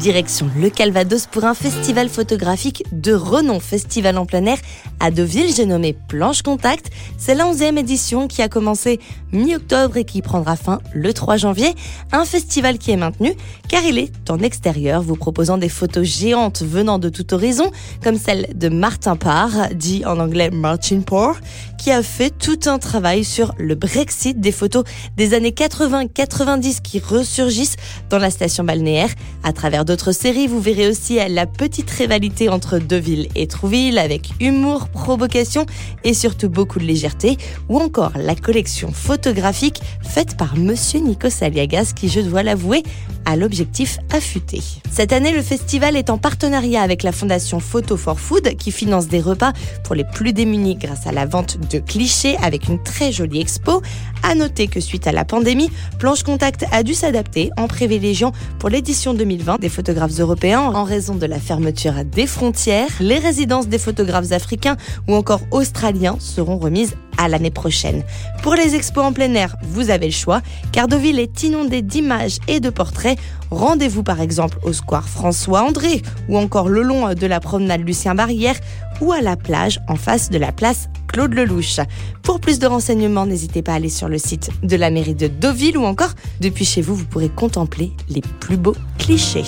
Direction le Calvados pour un festival photographique de renom, festival en plein air à Deauville, j'ai nommé Planche Contact. C'est la 11e édition qui a commencé mi-octobre et qui prendra fin le 3 janvier. Un festival qui est maintenu car il est en extérieur, vous proposant des photos géantes venant de tout horizon, comme celle de Martin Parr, dit en anglais Martin Parr, qui a fait tout un travail sur le Brexit, des photos des années 80-90 qui ressurgissent dans la station balnéaire. À travers d'autres séries, vous verrez aussi la petite rivalité entre Deauville et Trouville avec humour, provocation et surtout beaucoup de légèreté, ou encore la collection photographique faite par Monsieur Nikos Aliagas qui, je dois l'avouer, a l'objectif affûté. Cette année, le festival est en partenariat avec la fondation Photo for Food qui finance des repas pour les plus démunis grâce à la vente de clichés avec une très jolie expo. À noter que suite à la pandémie, Planche Contact a dû s'adapter en privilégiant pour l'édition 2020 des photographes européens en raison de la fermeture des frontières. Les résidences des photographes africains ou encore australiens seront remises à l'année prochaine. Pour les expos en plein air, vous avez le choix, car Deauville est inondée d'images et de portraits. Rendez-vous par exemple au square François André ou encore le long de la promenade Lucien Barrière ou à la plage en face de la place Claude Lelouch. Pour plus de renseignements, n'hésitez pas à aller sur le site de la mairie de Deauville ou encore depuis chez vous, vous pourrez contempler les plus beaux clichés.